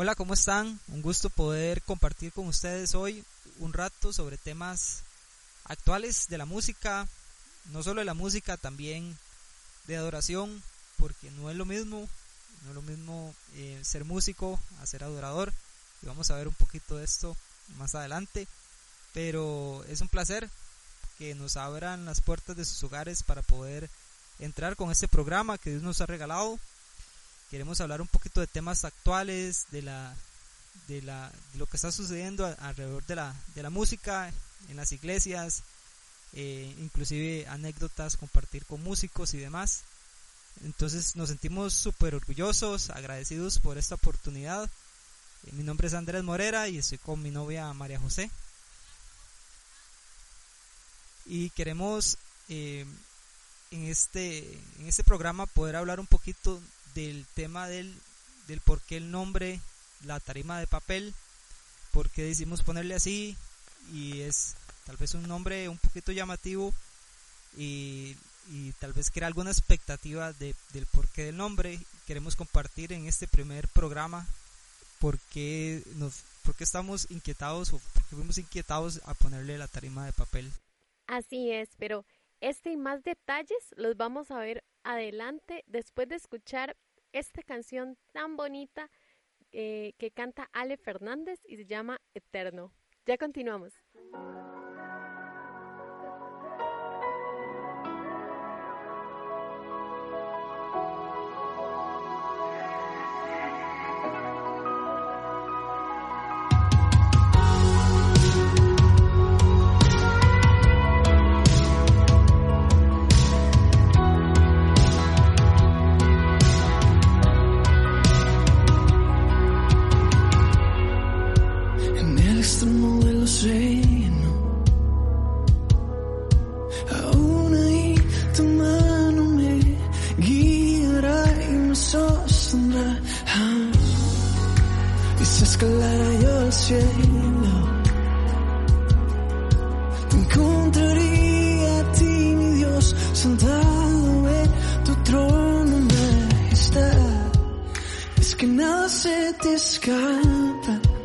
Hola, ¿cómo están? Un gusto poder compartir con ustedes hoy un rato sobre temas actuales de la música, no solo de la música, también de adoración, porque no es lo mismo, no es lo mismo eh, ser músico a ser adorador, y vamos a ver un poquito de esto más adelante, pero es un placer que nos abran las puertas de sus hogares para poder entrar con este programa que Dios nos ha regalado Queremos hablar un poquito de temas actuales, de la de, la, lo que está sucediendo alrededor de la, de la música en las iglesias, eh, inclusive anécdotas, compartir con músicos y demás. Entonces nos sentimos súper orgullosos, agradecidos por esta oportunidad. Eh, mi nombre es Andrés Morera y estoy con mi novia María José. Y queremos eh, en, este, en este programa poder hablar un poquito del tema del, del por qué el nombre, la tarima de papel, por qué decimos ponerle así y es tal vez un nombre un poquito llamativo y, y tal vez crea alguna expectativa de, del porqué del nombre. Queremos compartir en este primer programa por qué, nos, por qué estamos inquietados o por qué fuimos inquietados a ponerle la tarima de papel. Así es, pero este y más detalles los vamos a ver adelante después de escuchar esta canción tan bonita eh, que canta Ale Fernández y se llama Eterno. Ya continuamos. se te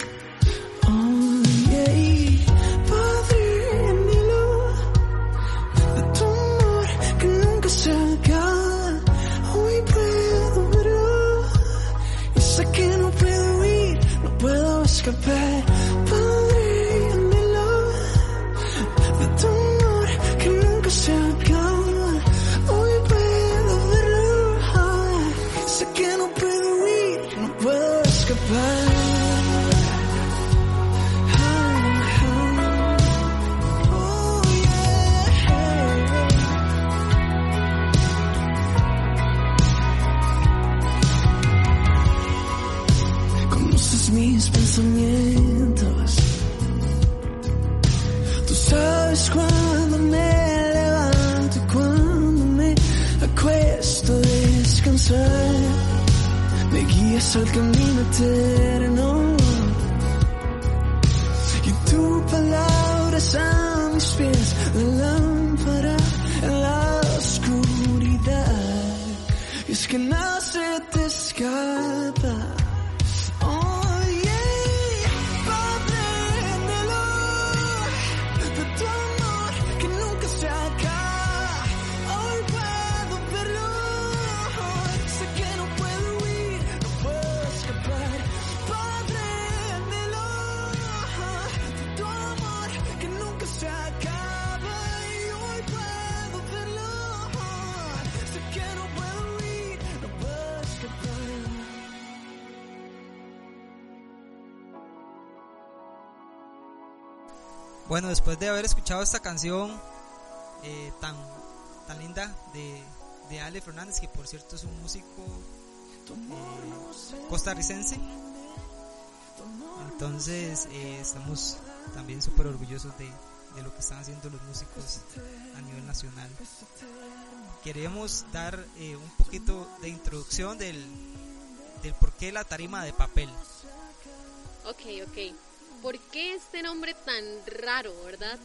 el community. Bueno, después de haber escuchado esta canción eh, tan, tan linda de, de, Ale Fernández, que por cierto es un músico eh, costarricense, entonces eh, estamos también súper orgullosos de, de lo que están haciendo los músicos a nivel nacional. Queremos dar un poquito de introducción del, del por qué la tarima de papel. Ok, ok. ¿Por qué este nombre tan raro, verdad?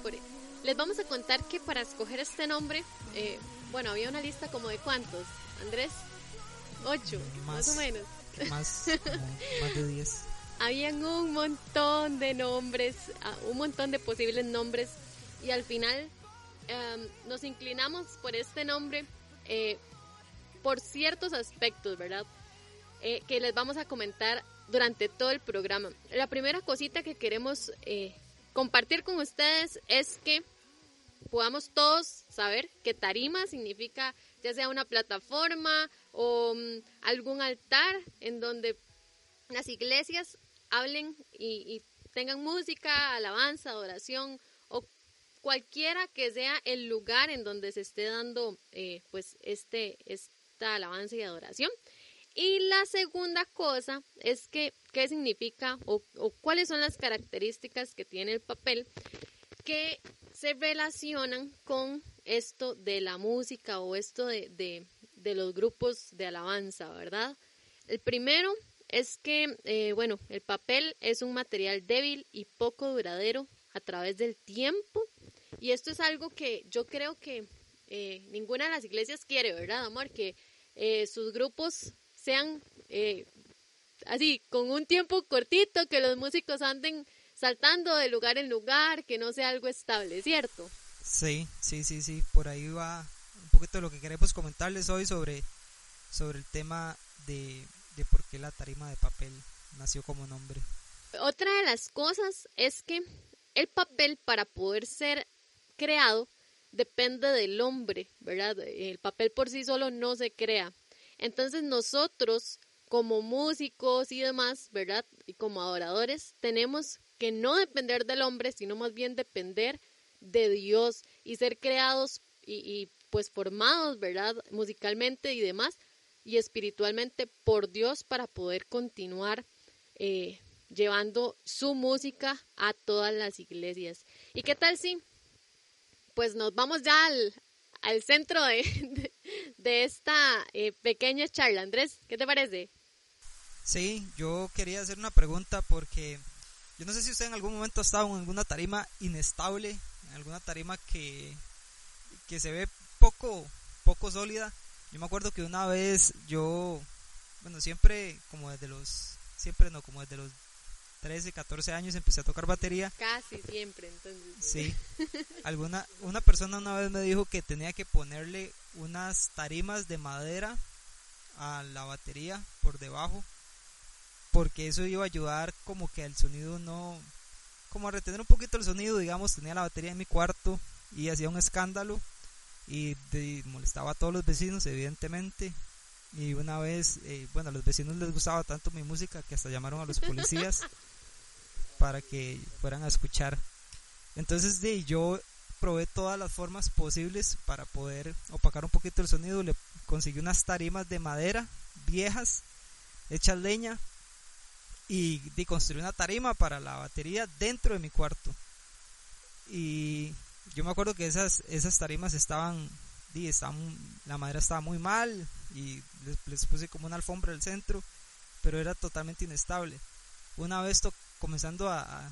les vamos a contar que para escoger este nombre, eh, bueno, había una lista como de cuántos, Andrés, ocho, más, o menos. Más, más de diez. habían un montón de nombres, ah, un montón de posibles nombres y al final em, nos inclinamos por este nombre eh, por ciertos aspectos, ¿verdad? Eh, que les vamos a comentar durante todo el programa. La primera cosita que queremos eh, compartir con ustedes es que podamos todos saber que tarima significa ya sea una plataforma o mm, algún altar en donde las iglesias hablen y, tengan música, alabanza, adoración o cualquiera que sea el lugar en donde se esté dando eh, pues este esta alabanza y adoración. Y la segunda cosa es que qué significa o, cuáles son las características que tiene el papel que se relacionan con esto de la música o esto de, de los grupos de alabanza, ¿verdad? El primero es que, eh, bueno, el papel es un material débil y poco duradero a través del tiempo. Y esto es algo que yo creo que eh, ninguna de las iglesias quiere, ¿verdad, amor? Que eh, sus grupos sean así, con un tiempo cortito, que los músicos anden saltando de lugar en lugar, que no sea algo estable, ¿cierto? Sí, sí, sí, sí, por ahí va un poquito lo que queremos comentarles hoy sobre, sobre el tema de de por qué la tarima de papel nació como nombre. Otra de las cosas es que el papel para poder ser creado depende del hombre, ¿verdad? El papel por sí solo no se crea. Entonces nosotros como músicos y demás, ¿verdad? Y como adoradores, tenemos que no depender del hombre, sino más bien depender de Dios y ser creados y, y pues formados, ¿verdad? Musicalmente y demás y espiritualmente por Dios para poder continuar eh, llevando su música a todas las iglesias. ¿Y qué tal si? Pues nos vamos ya al, al centro de, de, esta eh, pequeña charla. Andrés, ¿qué te parece? Sí, yo quería hacer una pregunta porque yo no sé si usted en algún momento ha estado en alguna tarima inestable, en alguna tarima que, que se ve poco, poco sólida yo me acuerdo que una vez yo, bueno, siempre, como desde los, siempre no, como desde los 13, 14 años empecé a tocar batería. Casi siempre, entonces. Sí. Alguna, una persona una vez me dijo que tenía que ponerle unas tarimas de madera a la batería por debajo, porque eso iba a ayudar como que el sonido no, como a retener un poquito el sonido, digamos, tenía la batería en mi cuarto y hacía un escándalo y molestaba a todos los vecinos, evidentemente. Y una vez, eh, bueno, a los vecinos les gustaba tanto mi música que hasta llamaron a los policías para que fueran a escuchar. Entonces, de, yo probé todas las formas posibles para poder opacar un poquito el sonido. Le conseguí unas tarimas de madera viejas, hechas leña, y, y construí una tarima para la batería dentro de mi cuarto. Y yo me acuerdo que esas, esas tarimas estaban, di, la madera estaba muy mal y les, puse como una alfombra el centro, pero era totalmente inestable. Una vez comenzando a,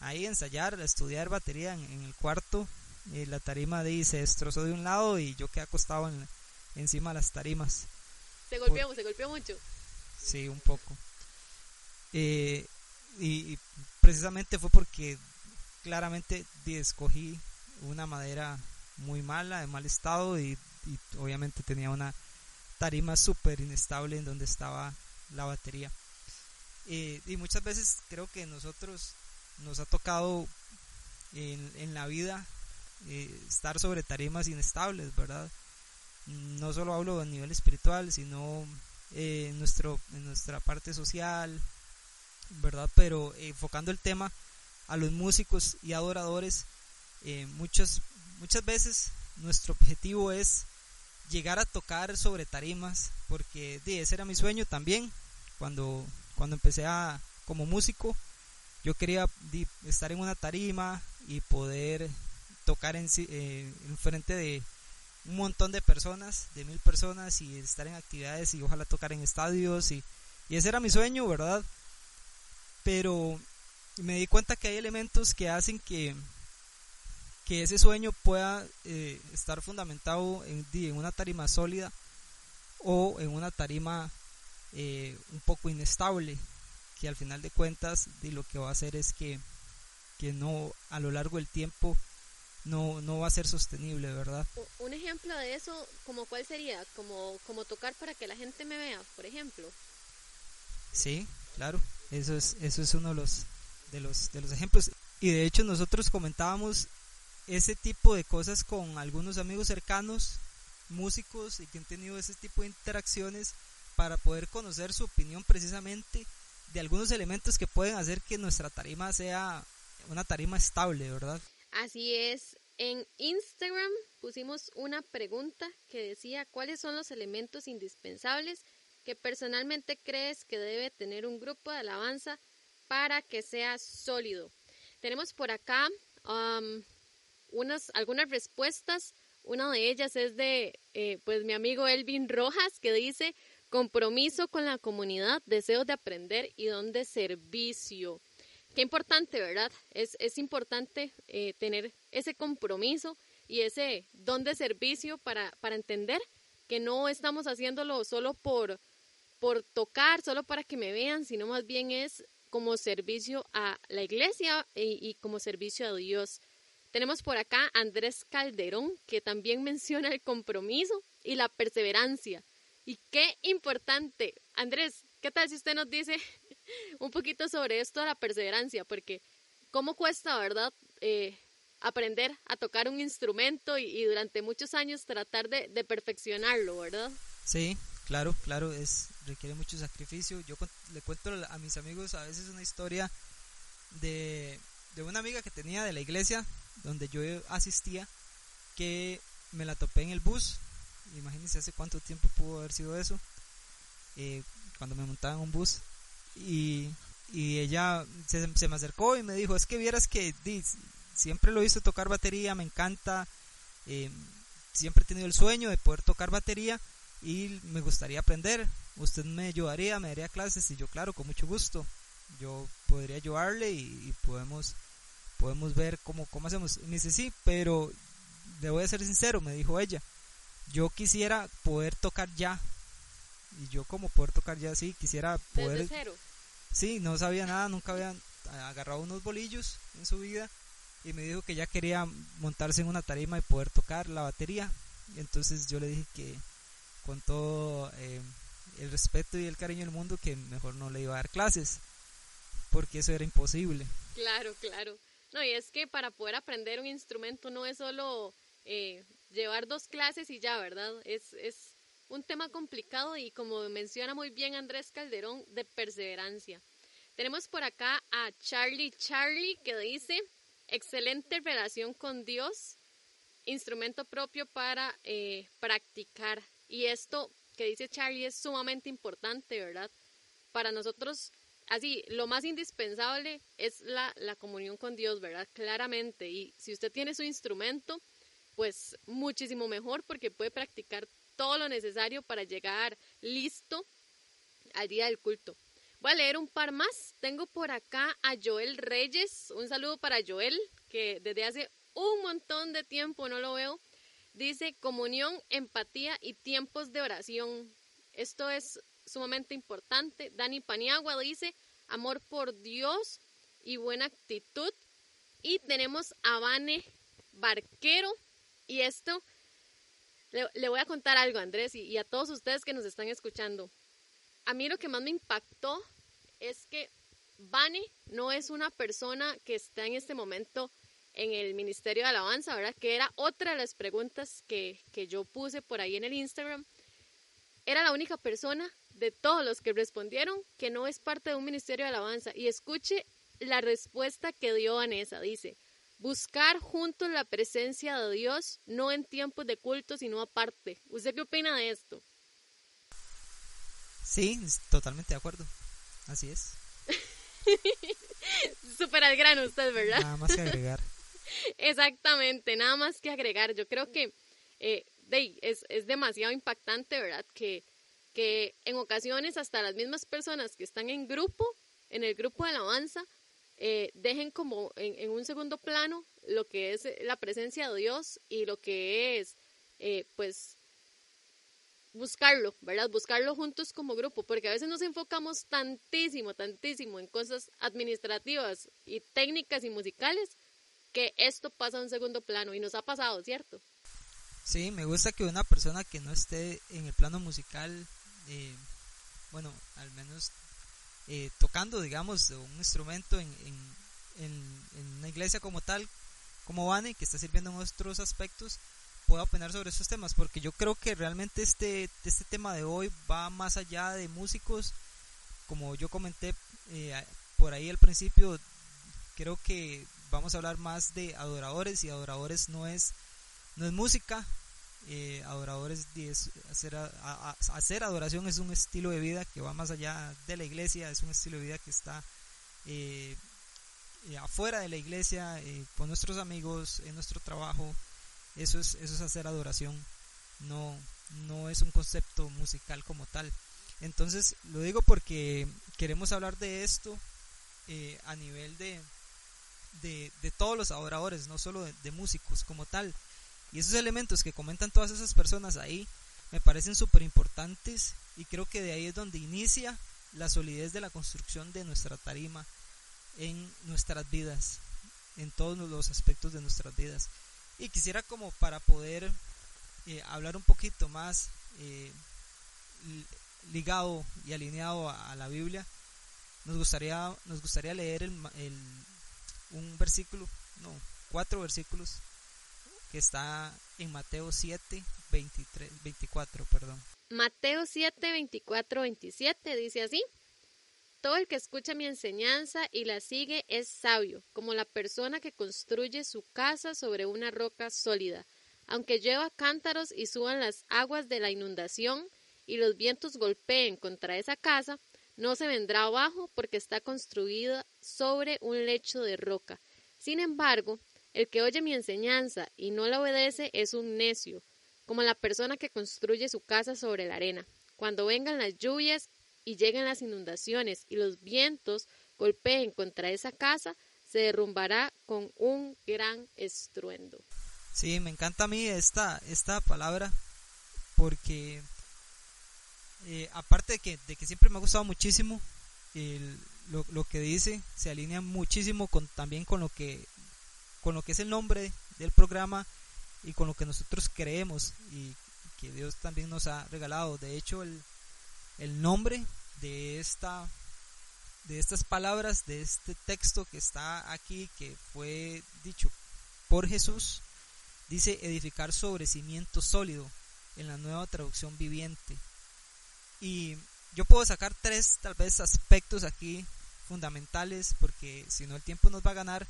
ahí ensayar, a estudiar batería en, el cuarto, eh, la tarima di, se destrozó de un lado y yo quedé acostado en, encima de las tarimas. Se golpeó, se golpeó mucho. Sí, un poco. Eh, y, precisamente fue porque claramente escogí una madera muy mala, de mal estado y, obviamente tenía una tarima súper inestable en donde estaba la batería. Eh, y muchas veces creo que nosotros nos ha tocado en, la vida eh, estar sobre tarimas inestables, ¿verdad? No solo hablo a nivel espiritual, sino eh, en, nuestro, en nuestra parte social, ¿verdad? Pero enfocando el tema a los músicos y adoradores, eh, muchas, muchas veces nuestro objetivo es llegar a tocar sobre tarimas, porque ese era mi sueño también. Cuando, cuando empecé a, como músico, yo quería estar en una tarima y poder tocar en, eh, en frente de un montón de personas, de mil personas, y estar en actividades y ojalá tocar en estadios. Y, y ese era mi sueño, ¿verdad? Pero me di cuenta que hay elementos que hacen que, que ese sueño pueda eh, estar fundamentado en, en, una tarima sólida o en una tarima eh, un poco inestable, que al final de cuentas de lo que va a hacer es que, que no a lo largo del tiempo no, no va a ser sostenible, ¿verdad? Un ejemplo de eso, como cuál sería, como, como tocar para que la gente me vea, por ejemplo. Sí, claro, eso es, eso es uno de los, de los, de los ejemplos. Y de hecho nosotros comentábamos ese tipo de cosas con algunos amigos cercanos, músicos, y que han tenido ese tipo de interacciones para poder conocer su opinión precisamente de algunos elementos que pueden hacer que nuestra tarima sea una tarima estable, ¿verdad? Así es. En Instagram pusimos una pregunta que decía cuáles son los elementos indispensables que personalmente crees que debe tener un grupo de alabanza para que sea sólido. Tenemos por acá um, unas, algunas respuestas. Una de ellas es de eh, pues mi amigo Elvin Rojas que dice compromiso con la comunidad, deseos de aprender y don de servicio. Qué importante, ¿verdad? Es, es importante eh, tener ese compromiso y ese don de servicio para, para entender que no estamos haciéndolo solo por, por tocar, solo para que me vean, sino más bien es como servicio a la iglesia y, como servicio a Dios. Tenemos por acá Andrés Calderón, que también menciona el compromiso y la perseverancia. Y qué importante. Andrés, ¿qué tal si usted nos dice un poquito sobre esto de la perseverancia? Porque cómo cuesta, ¿verdad? Eh, aprender a tocar un instrumento y, durante muchos años tratar de, perfeccionarlo, ¿verdad? Sí, Claro, claro, es requiere mucho sacrificio. Yo le cuento a mis amigos a veces una historia de, de una amiga que tenía de la iglesia donde yo asistía que me la topé en el bus. Imagínense hace cuánto tiempo pudo haber sido eso. Eh, cuando me montaba en un bus. Y, y ella se, se, me acercó y me dijo, es que vieras que siempre lo hizo tocar batería, me encanta. Eh, siempre he tenido el sueño de poder tocar batería y me gustaría aprender. Usted me ayudaría, me daría clases y yo claro, con mucho gusto. Yo podría ayudarle y, podemos podemos ver cómo, cómo hacemos. Me dice, sí, pero le voy a ser sincero, me dijo ella. Yo quisiera poder tocar ya. Y yo como poder tocar ya, sí, quisiera poder... ¿Desde cero? Sí, no sabía nada, nunca había agarrado unos bolillos en su vida. Y me dijo que ya quería montarse en una tarima y poder tocar la batería. Y entonces yo le dije que, con todo eh, el respeto y el cariño del mundo que mejor no le iba a dar clases, porque eso era imposible. Claro, claro. No, y es que para poder aprender un instrumento no es solo eh, llevar dos clases y ya, ¿verdad? Es, es un tema complicado y como menciona muy bien Andrés Calderón, de perseverancia. Tenemos por acá a Charlie Charlie que dice, excelente relación con Dios, instrumento propio para eh, practicar. Y esto que dice Charlie es sumamente importante, ¿verdad? Para nosotros, así, lo más indispensable es la, la comunión con Dios, ¿verdad? Claramente. Y si usted tiene su instrumento, pues muchísimo mejor porque puede practicar todo lo necesario para llegar listo al día del culto. Voy a leer un par más. Tengo por acá a Joel Reyes. Un saludo para Joel, que desde hace un montón de tiempo no lo veo. Dice comunión, empatía y tiempos de oración. Esto es sumamente importante. Dani Paniagua dice amor por Dios y buena actitud. Y tenemos a Vane Barquero. Y esto, le, voy a contar algo, Andrés, y, a todos ustedes que nos están escuchando. A mí lo que más me impactó es que Vane no es una persona que está en este momento en el Ministerio de Alabanza, ¿verdad? Que era otra de las preguntas que, que yo puse por ahí en el Instagram. Era la única persona de todos los que respondieron que no es parte de un Ministerio de Alabanza. Y escuche la respuesta que dio Vanessa. Dice, buscar juntos la presencia de Dios, no en tiempos de culto, sino aparte. ¿Usted qué opina de esto? Sí, totalmente de acuerdo. Así es. Súper al grano usted, ¿verdad? Nada más que agregar. Exactamente, nada más que agregar. Yo creo que eh, es, es, demasiado impactante, ¿verdad? Que, que en ocasiones hasta las mismas personas que están en grupo, en el grupo de alabanza, eh, dejen como en, un segundo plano lo que es la presencia de Dios y lo que es, eh, pues, buscarlo, ¿verdad? Buscarlo juntos como grupo, porque a veces nos enfocamos tantísimo, tantísimo en cosas administrativas y técnicas y musicales que esto pasa a un segundo plano y nos ha pasado, ¿cierto? Sí, me gusta que una persona que no esté en el plano musical, eh, bueno, al menos eh, tocando, digamos, un instrumento en, en, en, una iglesia como tal, como Vane, que está sirviendo en otros aspectos, pueda opinar sobre estos temas, porque yo creo que realmente este, este tema de hoy va más allá de músicos, como yo comenté eh, por ahí al principio, creo que vamos a hablar más de adoradores y adoradores no es, no es música, eh, adoradores hacer, hacer adoración es un estilo de vida que va más allá de la iglesia, es un estilo de vida que está eh, afuera de la iglesia, con nuestros amigos, en nuestro trabajo, eso es, eso es hacer adoración, no, no es un concepto musical como tal. Entonces lo digo porque queremos hablar de esto eh, a nivel de, de, todos los adoradores, no solo de, músicos como tal. Y esos elementos que comentan todas esas personas ahí me parecen súper importantes y creo que de ahí es donde inicia la solidez de la construcción de nuestra tarima en nuestras vidas, en todos los aspectos de nuestras vidas. Y quisiera como para poder eh, hablar un poquito más eh, ligado y alineado a, la Biblia, nos gustaría, nos gustaría leer el, un versículo, no, cuatro versículos está en Mateo 7, 23, 24, perdón. Mateo 7, 24, 27 dice así. Todo el que escucha mi enseñanza y la sigue es sabio, como la persona que construye su casa sobre una roca sólida. Aunque lleva cántaros y suban las aguas de la inundación y los vientos golpeen contra esa casa, no se vendrá abajo porque está construida sobre un lecho de roca. Sin embargo, el que oye mi enseñanza y no la obedece es un necio, como la persona que construye su casa sobre la arena. Cuando vengan las lluvias y lleguen las inundaciones y los vientos golpeen contra esa casa, se derrumbará con un gran estruendo. Sí, me encanta a mí esta, esta palabra porque eh, aparte de que, de que siempre me ha gustado muchísimo lo, lo, que dice, se alinea muchísimo con, también con lo, que, con lo que es el nombre del programa y con lo que nosotros creemos y que Dios también nos ha regalado. De hecho, el, el nombre de esta de estas palabras de este texto que está aquí que fue dicho por Jesús dice edificar sobre cimiento sólido en la nueva traducción viviente y yo puedo sacar tres tal vez aspectos aquí fundamentales porque si no el tiempo nos va a ganar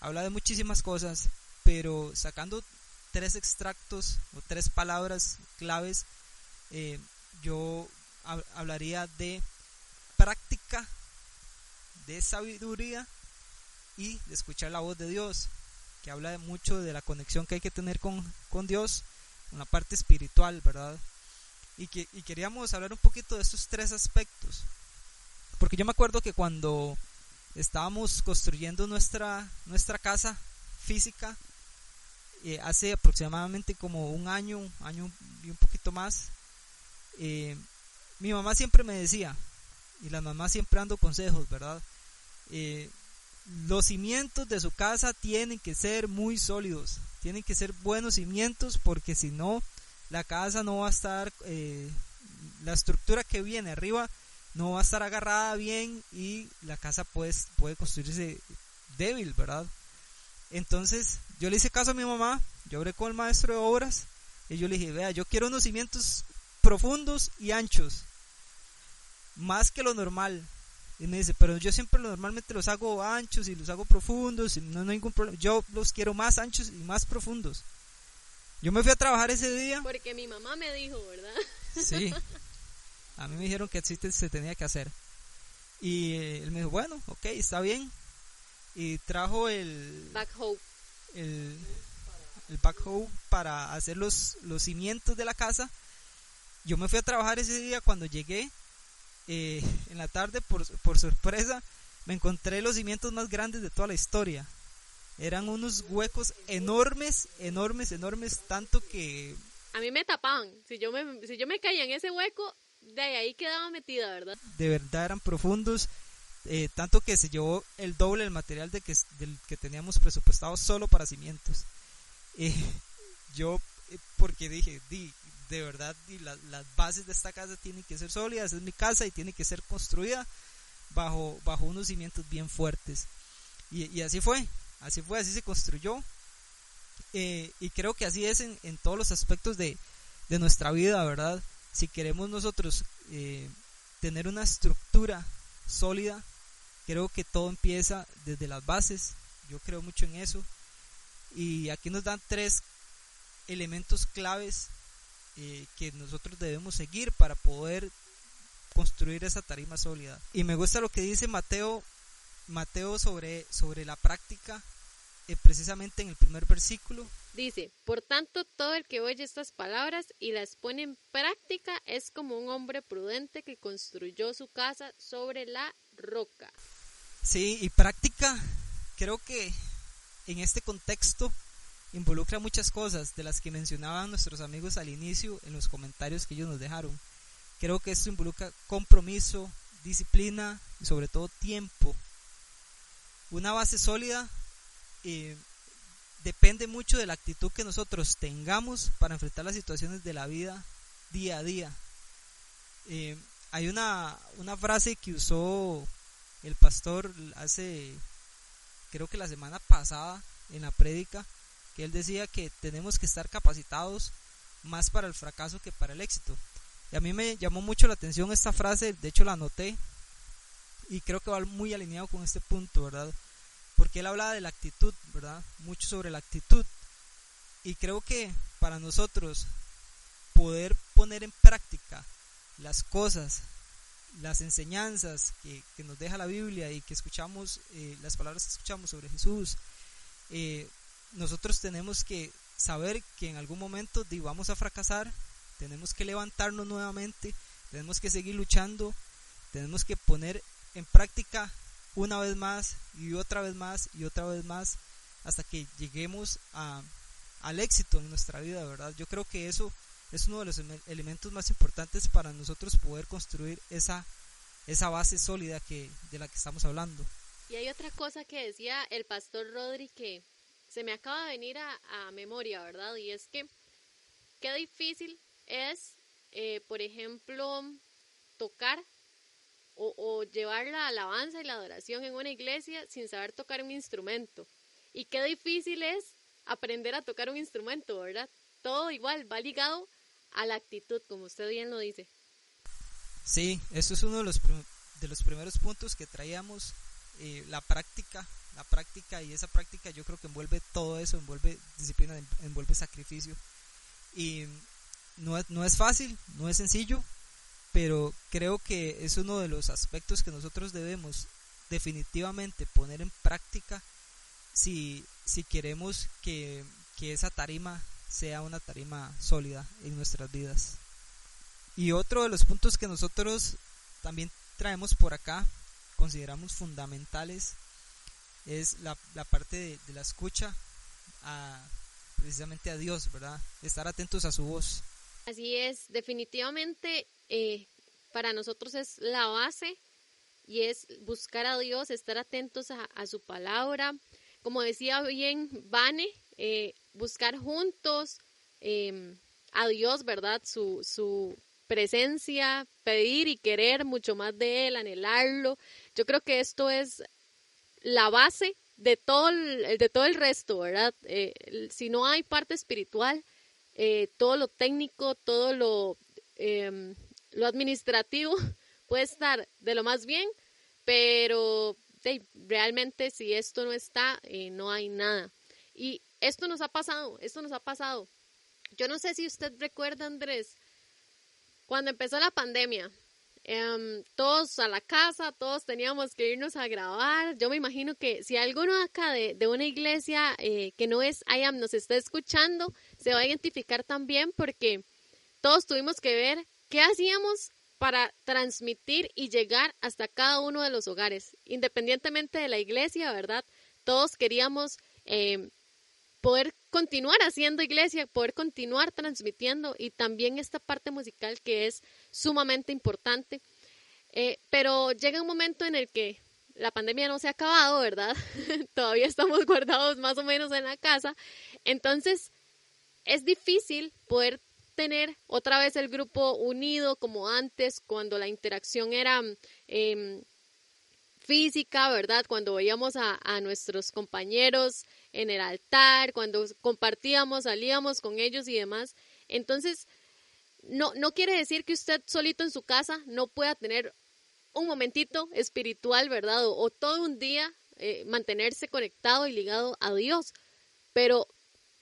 habla de muchísimas cosas pero sacando tres extractos o tres palabras claves eh, yo hablaría de práctica, de sabiduría y de escuchar la voz de Dios, que habla de mucho de la conexión que hay que tener con, con Dios, la parte espiritual, ¿verdad? Y, que, y queríamos hablar un poquito de estos tres aspectos, porque yo me acuerdo que cuando estábamos construyendo nuestra, nuestra casa física, eh, hace aproximadamente como un año, año y un poquito más, eh, mi mamá siempre me decía, y la mamá siempre dando consejos, ¿verdad? Eh, los cimientos de su casa tienen que ser muy sólidos, tienen que ser buenos cimientos porque si no, la casa no va a estar, eh, la estructura que viene arriba no va a estar agarrada bien y la casa puede, puede construirse débil, ¿verdad? Entonces yo le hice caso a mi mamá, yo hablé con el maestro de obras y yo le dije, vea, yo quiero unos cimientos profundos y anchos, más que lo normal. Y me dice, pero yo siempre normalmente los hago anchos y los hago profundos, y no, hay ningún problema. Yo los quiero más anchos y más profundos. Yo me fui a trabajar ese día. Porque mi mamá me dijo, ¿verdad? Sí. A mí me dijeron que así se tenía que hacer. Y él me dijo, bueno, ok, está bien. Y trajo el... Backhoe. El, el backhoe para hacer los, los cimientos de la casa yo me fui a trabajar ese día cuando llegué eh, en la tarde, por, por sorpresa, me encontré los cimientos más grandes de toda la historia. Eran unos huecos enormes, enormes, enormes, tanto que a mí me tapaban. Si yo me, si yo me caía en ese hueco, de ahí quedaba metida, ¿verdad? De verdad eran profundos. Eh, tanto que se llevó el doble del material de que, del que teníamos presupuestado solo para cimientos. Eh, yo, eh, porque dije, di, de verdad, di, las bases de esta casa tienen que ser sólidas, es mi casa y tiene que ser construida bajo, bajo unos cimientos bien fuertes. Y, y así fue, así fue, así se construyó. y creo que así es en, en todos los aspectos de, de, nuestra vida, ¿verdad? Si queremos nosotros tener una estructura sólida, Creo que todo empieza desde las bases, yo creo mucho en eso. Y aquí nos dan tres elementos claves eh, que nosotros debemos seguir para poder construir esa tarima sólida. Y me gusta lo que dice Mateo, Mateo sobre, sobre la práctica, eh, precisamente en el primer versículo. Dice, por tanto, todo el que oye estas palabras y las pone en práctica es como un hombre prudente que construyó su casa sobre la roca. Sí, y práctica, creo que en este contexto involucra muchas cosas de las que mencionaban nuestros amigos al inicio en los comentarios que ellos nos dejaron. Creo que esto involucra compromiso, disciplina y sobre todo tiempo. Una base sólida depende mucho de la actitud que nosotros tengamos para enfrentar las situaciones de la vida día a día. Eh, hay una, una frase que usó el pastor hace, creo que la semana pasada en la prédica, que él decía que tenemos que estar capacitados más para el fracaso que para el éxito. Y a mí me llamó mucho la atención esta frase, de hecho la anoté y creo que va muy alineado con este punto, ¿verdad? Porque él hablaba de la actitud, ¿verdad? Mucho sobre la actitud. Y creo que para nosotros poder poner en práctica las cosas las enseñanzas que, nos deja la Biblia y que escuchamos, eh, las palabras que escuchamos sobre Jesús, eh, nosotros tenemos que saber que en algún momento vamos a fracasar, tenemos que levantarnos nuevamente, tenemos que seguir luchando, tenemos que poner en práctica una vez más y otra vez más y otra vez más hasta que lleguemos a, al éxito en nuestra vida, ¿verdad? Yo creo que eso es uno de los elementos más importantes para nosotros poder construir esa, esa base sólida que, de la que estamos hablando. Y hay otra cosa que decía el pastor Rodri que se me acaba de venir a, memoria, ¿verdad? Y es que qué difícil es, eh, por ejemplo, tocar o, llevar la alabanza y la adoración en una iglesia sin saber tocar un instrumento. Y qué difícil es aprender a tocar un instrumento, ¿verdad? Todo igual, va ligado a la actitud, como usted bien lo dice. Sí, eso es uno de los, de los primeros puntos que traíamos, eh, la práctica, la práctica y esa práctica yo creo que envuelve todo eso, envuelve disciplina, envuelve sacrificio. Y no es, no es fácil, no es sencillo, pero creo que es uno de los aspectos que nosotros debemos definitivamente poner en práctica si, si queremos que, que esa tarima sea una tarima sólida en nuestras vidas. Y otro de los puntos que nosotros también traemos por acá, consideramos fundamentales, es la, parte de, la escucha a, precisamente a Dios, ¿verdad? Estar atentos a su voz. Así es, definitivamente eh, para nosotros es la base y es buscar a Dios, estar atentos a, su palabra. Como decía bien Vane, eh, buscar juntos em, a Dios, ¿verdad? Su, su presencia, pedir y querer mucho más de Él, anhelarlo. Yo creo que esto es la base de todo el, de todo el resto, ¿verdad? Eh, si no hay parte espiritual, eh, todo lo técnico, todo lo, em, lo administrativo puede estar de lo más bien, pero realmente si esto no está, no hay nada. Y esto nos ha pasado, esto nos ha pasado. Yo no sé si usted recuerda, Andrés, cuando empezó la pandemia, em, todos a la casa, todos teníamos que irnos a grabar. Yo me imagino que si alguno acá de, una iglesia eh, que no es IAM nos está escuchando, se va a identificar también porque todos tuvimos que ver qué hacíamos para transmitir y llegar hasta cada uno de los hogares, independientemente de la iglesia, ¿verdad? Todos queríamos em, poder continuar haciendo iglesia, poder continuar transmitiendo y también esta parte musical que es sumamente importante. Eh, pero llega un momento en el que la pandemia no se ha acabado, ¿verdad? Todavía estamos guardados más o menos en la casa. Entonces, es difícil poder tener otra vez el grupo unido como antes, cuando la interacción era em, física, ¿verdad? Cuando veíamos a, nuestros compañeros en el altar, cuando compartíamos, salíamos con ellos y demás. Entonces, no, no quiere decir que usted solito en su casa no pueda tener un momentito espiritual, ¿verdad? O, todo un día eh, mantenerse conectado y ligado a Dios. Pero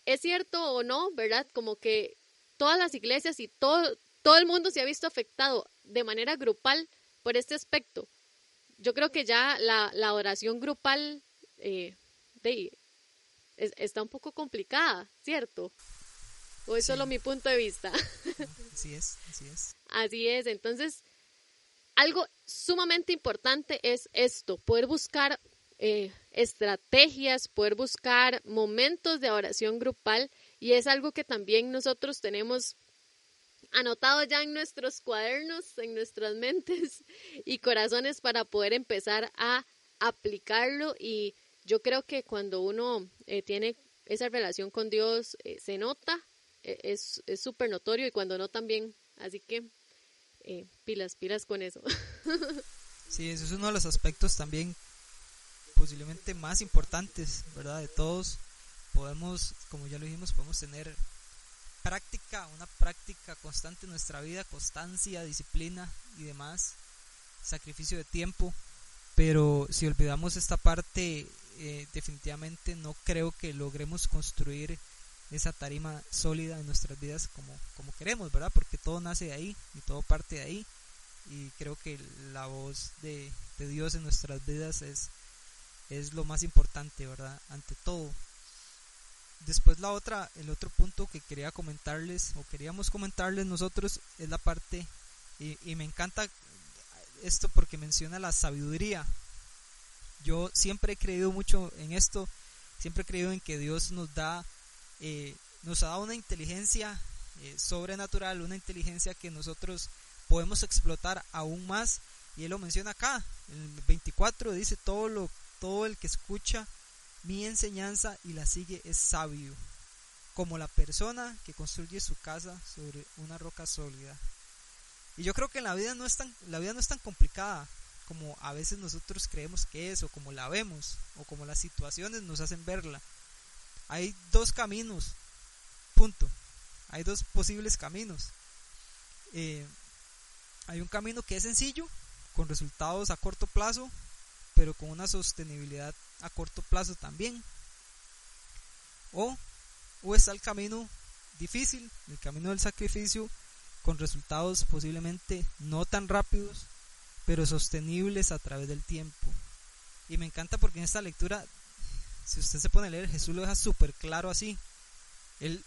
es cierto o no, ¿verdad? Como que todas las iglesias y todo, todo el mundo se ha visto afectado de manera grupal por este aspecto yo creo que ya la, la oración grupal eh, de, está un poco complicada, ¿cierto? O es solo mi punto de vista. Así es, así es. Así es, entonces, algo sumamente importante es esto, poder buscar eh, estrategias, poder buscar momentos de oración grupal y es algo que también nosotros tenemos anotado ya en nuestros cuadernos, en nuestras mentes y corazones para poder empezar a aplicarlo y yo creo que cuando uno eh, tiene esa relación con Dios eh, se nota, eh, es súper notorio y cuando no también, así que pilas, pilas con eso. Sí, eso es uno de los aspectos también posiblemente más importantes, ¿verdad? De todos podemos, como ya lo dijimos, podemos tener práctica, una práctica constante en nuestra vida, constancia, disciplina y demás, sacrificio de tiempo, pero si olvidamos esta parte, eh, definitivamente no creo que logremos construir esa tarima sólida en nuestras vidas como, como queremos, ¿verdad? Porque todo nace de ahí y todo parte de ahí. Y creo que la voz de, de Dios en nuestras vidas es, es lo más importante, ¿verdad? Ante todo. Después la otra, el otro punto que quería comentarles o queríamos comentarles nosotros es la parte y, me encanta esto porque menciona la sabiduría. Yo siempre he creído mucho en esto, siempre he creído en que Dios nos da, eh, nos ha dado una inteligencia eh, sobrenatural, una inteligencia que nosotros podemos explotar aún más. Y él lo menciona acá, el 24 dice todo lo, todo el que escucha mi enseñanza y la sigue es sabio, como la persona que construye su casa sobre una roca sólida. Y yo creo que la vida no es tan, complicada como a veces nosotros creemos que es, o como la vemos, o como las situaciones nos hacen verla. Hay dos caminos, punto. Hay dos posibles caminos. Eh, hay un camino que es sencillo, con resultados a corto plazo, pero con una sostenibilidad a corto plazo también. O, o está el camino difícil, el camino del sacrificio, con resultados posiblemente no tan rápidos, pero sostenibles a través del tiempo. Y me encanta porque en esta lectura, si usted se pone a leer, Jesús lo deja súper claro así. Él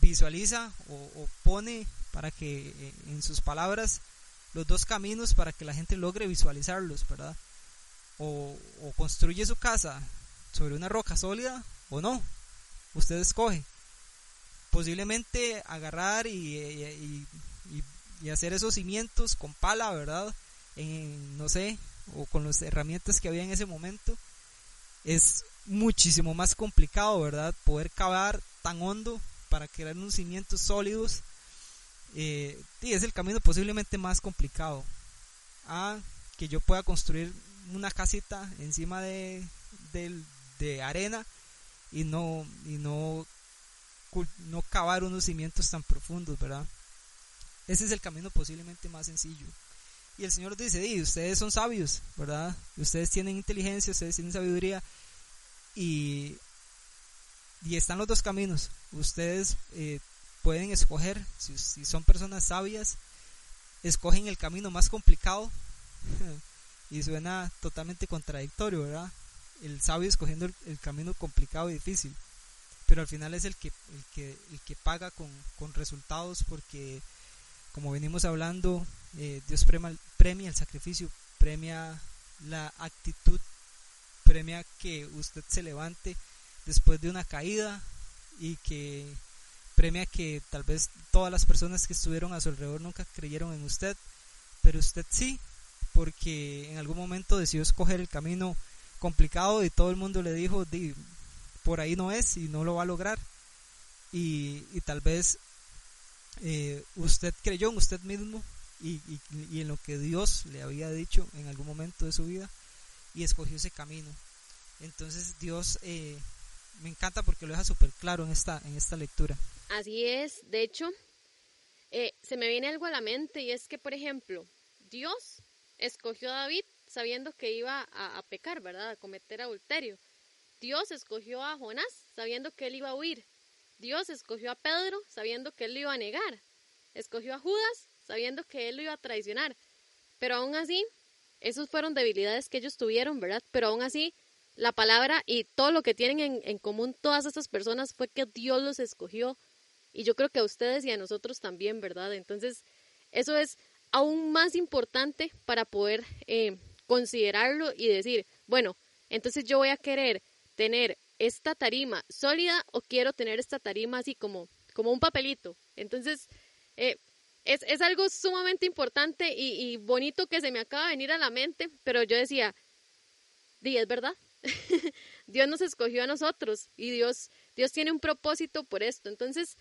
visualiza o, o, pone para que eh, en sus palabras los dos caminos para que la gente logre visualizarlos, ¿verdad? O, construye su casa sobre una roca sólida o no. Usted escoge. Posiblemente agarrar y, hacer esos cimientos con pala, ¿verdad? En, no sé, o con las herramientas que había en ese momento. Es muchísimo más complicado, ¿verdad? Poder cavar tan hondo para crear unos cimientos sólidos. Eh, y es el camino posiblemente más complicado. A que yo pueda construir una casita encima de, de, arena y no, y no, no cavar unos cimientos tan profundos, ¿verdad? Ese es el camino posiblemente más sencillo. Y el Señor dice, y ustedes son sabios, ¿verdad? Ustedes tienen inteligencia, ustedes tienen sabiduría y, y están los dos caminos. Ustedes eh, pueden escoger, si, si son personas sabias, escogen el camino más complicado Y suena totalmente contradictorio, ¿verdad? El sabio escogiendo el, camino complicado y difícil. Pero al final es el que, el que, el que paga con, con resultados porque, como venimos hablando, eh, Dios premia, premia el sacrificio, premia la actitud, premia que usted se levante después de una caída y que premia que tal vez todas las personas que estuvieron a su alrededor nunca creyeron en usted, pero usted sí, porque en algún momento decidió escoger el camino complicado y todo el mundo le dijo, por ahí no es y no lo va a lograr. Y, tal vez eh, usted creyó en usted mismo y, en lo que Dios le había dicho en algún momento de su vida y escogió ese camino. Entonces Dios eh, me encanta porque lo deja súper claro en esta, en esta lectura. Así es, de hecho, eh, se me viene algo a la mente y es que, por ejemplo, Dios escogió a David sabiendo que iba a, pecar, ¿verdad? A cometer adulterio. Dios escogió a Jonás sabiendo que él iba a huir. Dios escogió a Pedro sabiendo que él lo iba a negar. Escogió a Judas sabiendo que él lo iba a traicionar. Pero aún así, esos fueron debilidades que ellos tuvieron, ¿verdad? Pero aún así, la palabra y todo lo que tienen en, en común todas estas personas fue que Dios los escogió. Y yo creo que a ustedes y a nosotros también, ¿verdad? Entonces, eso es aún más importante para poder eh, considerarlo y decir, bueno, entonces yo voy a querer tener esta tarima sólida o quiero tener esta tarima así como, como un papelito. Entonces, eh, es, es, algo sumamente importante y, bonito que se me acaba de venir a la mente, pero yo decía, di, es verdad. Dios nos escogió a nosotros y Dios, Dios tiene un propósito por esto. Entonces,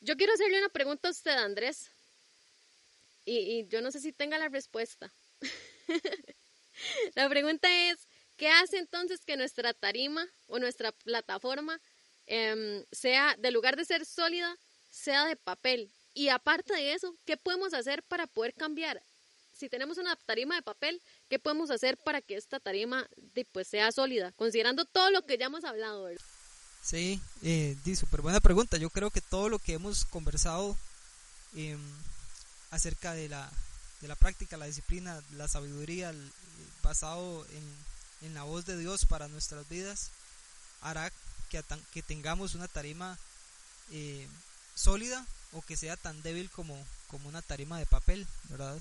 yo quiero hacerle una pregunta a usted, Andrés, y, yo no sé si tenga la respuesta. la pregunta es, ¿qué hace entonces que nuestra tarima o nuestra plataforma em, sea, de lugar de ser sólida, sea de papel? Y aparte de eso, ¿qué podemos hacer para poder cambiar? Si tenemos una tarima de papel, ¿qué podemos hacer para que esta tarima pues, sea sólida? Considerando todo lo que ya hemos hablado. Sí, eh, súper buena pregunta. Yo creo que todo lo que hemos conversado em, acerca de la, de la práctica, la disciplina, la sabiduría, basado en, en, la voz de Dios para nuestras vidas, hará que, que tengamos una tarima eh, sólida o que sea tan débil como, como una tarima de papel, ¿verdad?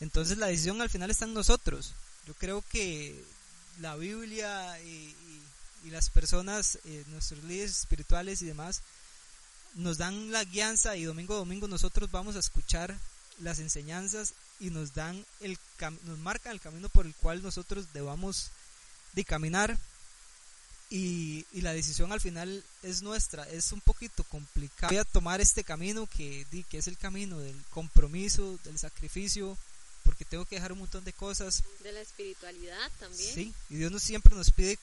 Entonces la decisión al final está en nosotros. Yo creo que la Biblia y, las personas, eh, nuestros líderes espirituales y demás, nos dan la guianza y domingo a domingo nosotros vamos a escuchar las enseñanzas y nos dan el nos marcan el camino por el cual nosotros debamos de caminar y, la decisión al final es nuestra, es un poquito complicado. Voy a tomar este camino que, que es el camino del compromiso, del sacrificio, porque tengo que dejar un montón de cosas. De la espiritualidad también. Sí, y Dios nos, siempre nos pide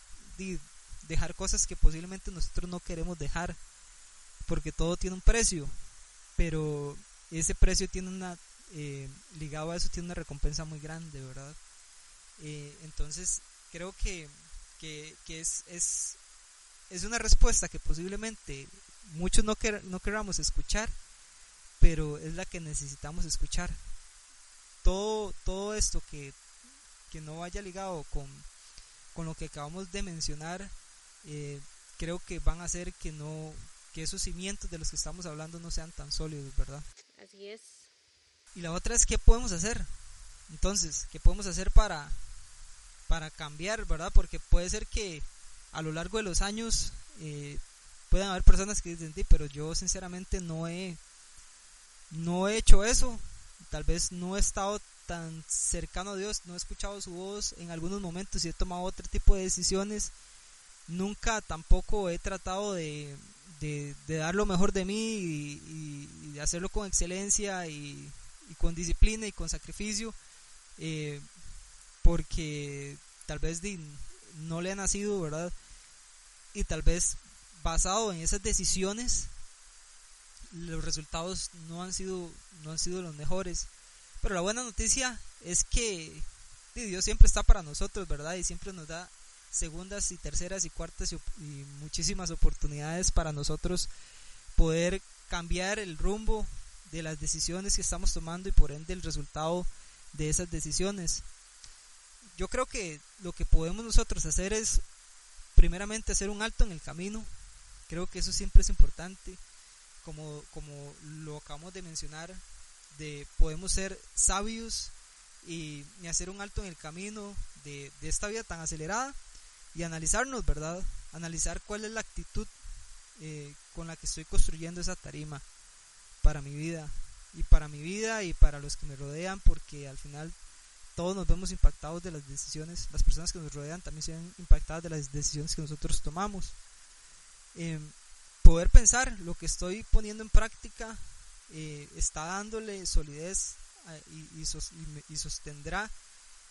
dejar cosas que posiblemente nosotros no queremos dejar, porque todo tiene un precio, pero ese precio tiene una, eh, ligado a eso, tiene una recompensa muy grande, ¿verdad? Eh, entonces, creo que que, es, es, es, una respuesta que posiblemente muchos no, no queramos escuchar, pero es la que necesitamos escuchar. Todo, todo esto que, que no vaya ligado con, con lo que acabamos de mencionar, eh, creo que van a hacer que no que esos cimientos de los que estamos hablando no sean tan sólidos, ¿verdad? Así es. Y la otra es qué podemos hacer. Entonces, ¿qué podemos hacer para para cambiar, ¿verdad? Porque puede ser que a lo largo de los años eh, puedan haber personas que dicen, pero yo sinceramente no he, no he hecho eso, tal vez no he estado tan cercano a Dios, no he escuchado su voz en algunos momentos y he tomado otro tipo de decisiones, nunca tampoco he tratado de, de, dar lo mejor de mí y, de hacerlo con excelencia y, con disciplina y con sacrificio. Eh, porque tal vez no le ha nacido, ¿verdad? Y tal vez basado en esas decisiones los resultados no han sido no han sido los mejores. Pero la buena noticia es que Dios siempre está para nosotros, ¿verdad? Y siempre nos da segundas y terceras y cuartas y, y muchísimas oportunidades para nosotros poder cambiar el rumbo de las decisiones que estamos tomando y por ende el resultado de esas decisiones yo creo que lo que podemos nosotros hacer es primeramente hacer un alto en el camino. Creo que eso siempre es importante. Como, como lo acabamos de mencionar, de podemos ser sabios y, hacer un alto en el camino de, esta vida tan acelerada y analizarnos, ¿verdad? Analizar cuál es la actitud eh, con la que estoy construyendo esa tarima para mi vida y para mi vida y para los que me rodean porque al final todos nos vemos impactados de las decisiones, las personas que nos rodean también se ven impactadas de las decisiones que nosotros tomamos. Eh, poder pensar lo que estoy poniendo en práctica eh, está dándole solidez y, sostendrá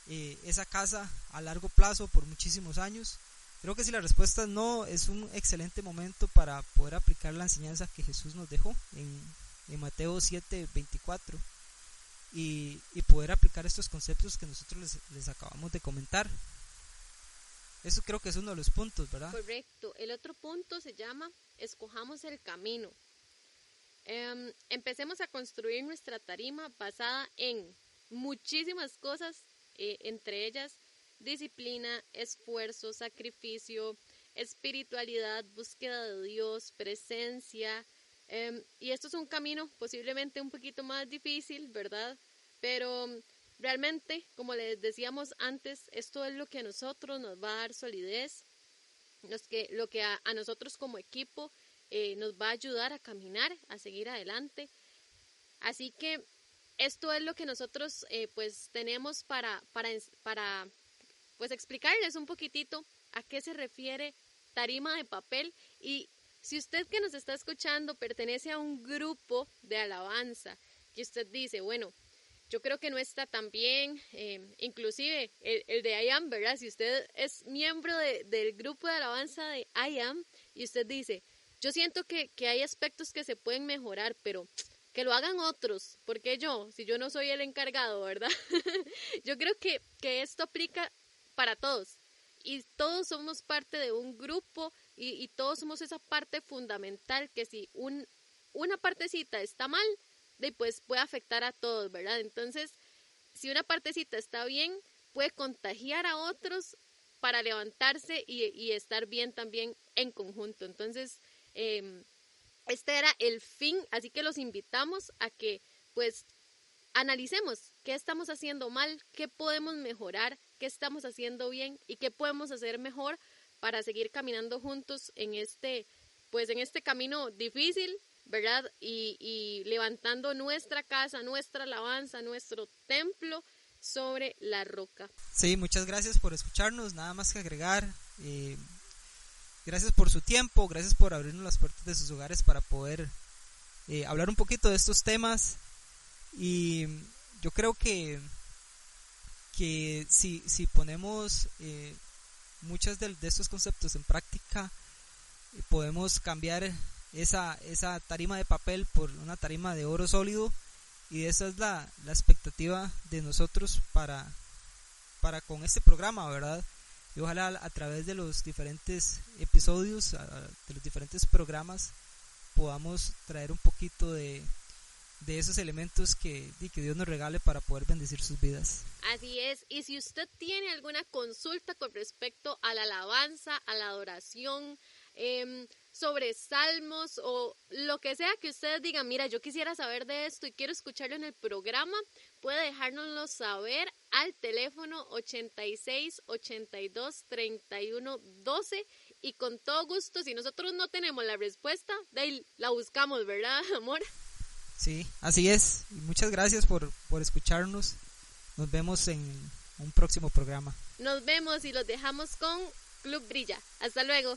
eh, esa casa a largo plazo por muchísimos años. Creo que si la respuesta es no, es un excelente momento para poder aplicar la enseñanza que Jesús nos dejó en, Mateo 7, 24 y, poder aplicar estos conceptos que nosotros les, acabamos de comentar. Eso creo que es uno de los puntos, ¿verdad? Correcto. El otro punto se llama escojamos el camino. Em, empecemos a construir nuestra tarima basada en muchísimas cosas, eh, entre ellas disciplina, esfuerzo, sacrificio, espiritualidad, búsqueda de Dios, presencia, Em, y esto es un camino posiblemente un poquito más difícil, ¿verdad? Pero realmente, como les decíamos antes, esto es lo que a nosotros nos va a dar solidez, los que, lo que a, nosotros como equipo eh, nos va a ayudar a caminar, a seguir adelante. Así que esto es lo que nosotros eh, pues tenemos para, para, para pues explicarles un poquitito a qué se refiere tarima de papel y si usted que nos está escuchando pertenece a un grupo de alabanza y usted dice, bueno, yo creo que no está tan bien, eh, inclusive el, de I Am, ¿verdad? Si usted es miembro del grupo de alabanza de I Am y usted dice, yo siento que, hay aspectos que se pueden mejorar, pero que lo hagan otros, porque yo, si yo no soy el encargado, ¿verdad? yo creo que, que esto aplica para todos y todos somos parte de un grupo y, todos somos esa parte fundamental que si un, una partecita está mal, pues puede afectar a todos, ¿verdad? Entonces, si una partecita está bien, puede contagiar a otros para levantarse y, estar bien también en conjunto. Entonces, em, este era el fin, así que los invitamos a que pues analicemos qué estamos haciendo mal, qué podemos mejorar, qué estamos haciendo bien y qué podemos hacer mejor para seguir caminando juntos en este, pues en este camino difícil, ¿verdad? Y, levantando nuestra casa, nuestra alabanza, nuestro templo sobre la roca. Sí, muchas gracias por escucharnos, nada más que agregar. Eh, gracias por su tiempo, gracias por abrirnos las puertas de sus hogares para poder eh, hablar un poquito de estos temas. Y yo creo que, que si, si ponemos eh, muchos de, estos conceptos en práctica podemos cambiar esa, esa tarima de papel por una tarima de oro sólido y esa es la, la expectativa de nosotros para, para con este programa, ¿verdad? Y ojalá a través de los diferentes episodios, de los diferentes programas, podamos traer un poquito de, de esos elementos que, que Dios nos regale para poder bendecir sus vidas. Así es, y si usted tiene alguna consulta con respecto a la alabanza, a la adoración, em, sobre salmos o lo que sea que usted diga, mira, yo quisiera saber de esto y quiero escucharlo en el programa, puede dejárnoslo saber al teléfono 86 82 31 12 y con todo gusto, si nosotros no tenemos la respuesta, de ahí la buscamos, ¿verdad, amor? Sí, así es. muchas gracias por, por escucharnos. Nos vemos en un próximo programa. Nos vemos y los dejamos con Club Brilla. Hasta luego.